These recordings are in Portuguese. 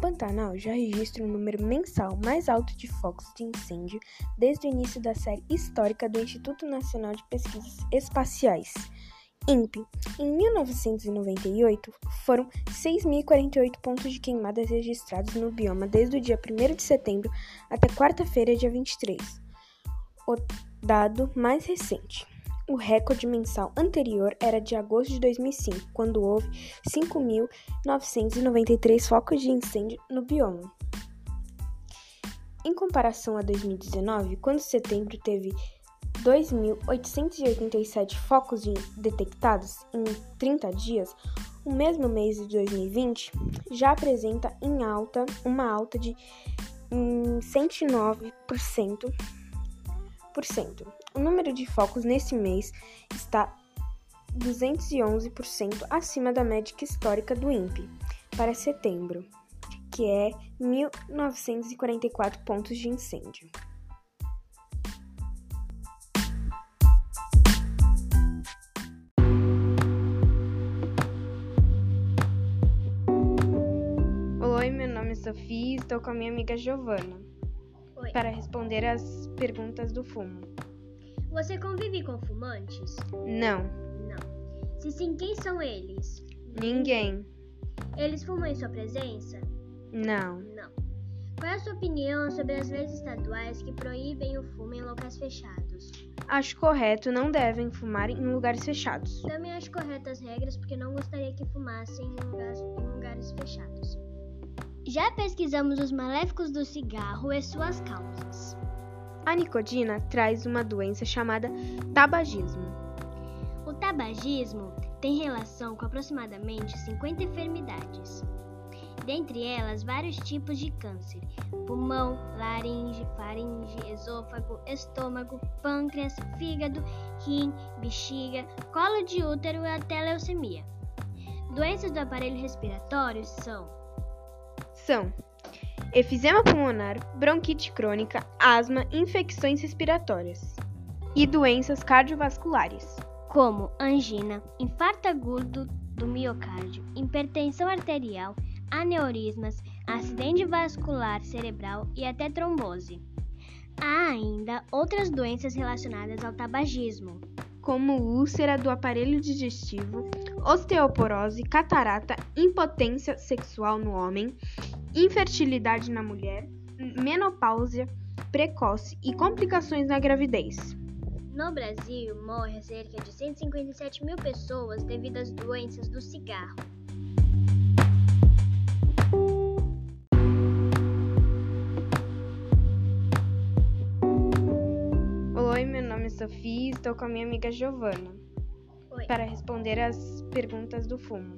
Pantanal já registra o número mensal mais alto de focos de incêndio desde o início da série histórica do Instituto Nacional de Pesquisas Espaciais, INPE. Em 1998, foram 6.048 pontos de queimadas registrados no bioma desde o dia 1 de setembro até quarta-feira, dia 23, o dado mais recente. O recorde mensal anterior era de agosto de 2005, quando houve 5.993 focos de incêndio no bioma. Em comparação a 2019, quando setembro teve 2.887 focos detectados em 30 dias, o mesmo mês de 2020 já apresenta em alta uma alta de 109%. O número de focos nesse mês está 211% acima da média histórica do INPE para setembro, que é 1.944 pontos de incêndio. Oi, meu nome é Sofia e estou com a minha amiga Giovana Oi. para responder as perguntas do fumo. Você convive com fumantes? Não, Não. Se sim, quem são eles? ninguém. Eles fumam em sua presença? Não. Não. Qual é a sua opinião sobre as leis estaduais que proíbem o fumo em locais fechados? Acho correto, não devem fumar em lugares fechados. Também acho corretas as regras porque não gostaria que fumassem em lugares, em lugares fechados. Já pesquisamos os maléficos do cigarro e suas causas. A nicotina traz uma doença chamada tabagismo. O tabagismo tem relação com aproximadamente 50 enfermidades. Dentre elas, vários tipos de câncer: pulmão, laringe, faringe, esôfago, estômago, pâncreas, fígado, rim, bexiga, colo de útero e até leucemia. Doenças do aparelho respiratório são São efizema pulmonar, bronquite crônica, asma, infecções respiratórias e doenças cardiovasculares. como angina, infarto agudo do miocárdio, hipertensão arterial, aneurismas, acidente vascular cerebral e até trombose. Há ainda outras doenças relacionadas ao tabagismo, como úlcera do aparelho digestivo, osteoporose, catarata, impotência sexual no homem, infertilidade na mulher, menopausia precoce e complicações na gravidez. No Brasil, morre cerca de 157 mil pessoas devido às doenças do cigarro. Oi, meu nome é Sofia e estou com a minha amiga Giovana Oi. para responder as perguntas do fumo.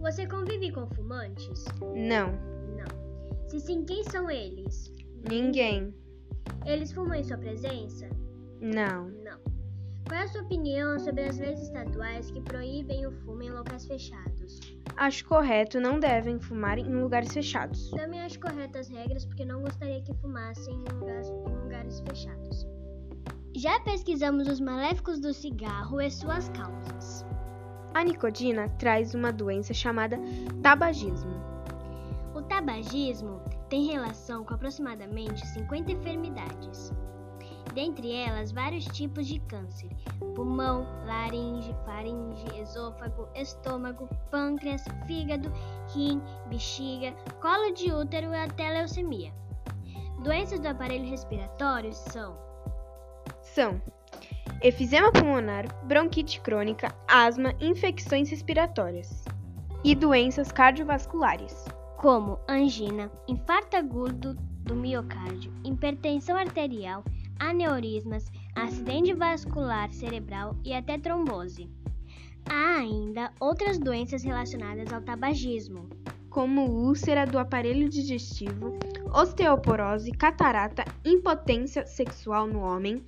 Você convive com fumantes? Não. Se sim, quem são eles? ninguém. Eles fumam em sua presença? Não. Não. Qual é a sua opinião sobre as leis estaduais que proíbem o fumo em locais fechados? Acho correto, não devem fumar em lugares fechados. Também acho corretas as regras porque não gostaria que fumassem em lugares, em lugares fechados. Já pesquisamos os maléficos do cigarro e suas causas. A nicotina traz uma doença chamada tabagismo. Tabagismo tem relação com aproximadamente 50 enfermidades. Dentre elas, vários tipos de câncer: pulmão, laringe, faringe, esôfago, estômago, pâncreas, fígado, rim, bexiga, colo de útero e até leucemia. Doenças do aparelho respiratório são São efizema pulmonar, bronquite crônica, asma, infecções respiratórias e doenças cardiovasculares. Como angina, infarto agudo do miocárdio, hipertensão arterial, aneurismas, acidente vascular cerebral e até trombose. Há ainda outras doenças relacionadas ao tabagismo, como úlcera do aparelho digestivo, osteoporose, catarata, impotência sexual no homem,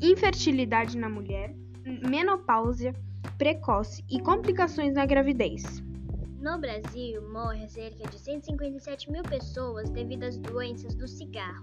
infertilidade na mulher, menopausia precoce e complicações na gravidez. No Brasil, morre cerca de 157 mil pessoas devido às doenças do cigarro.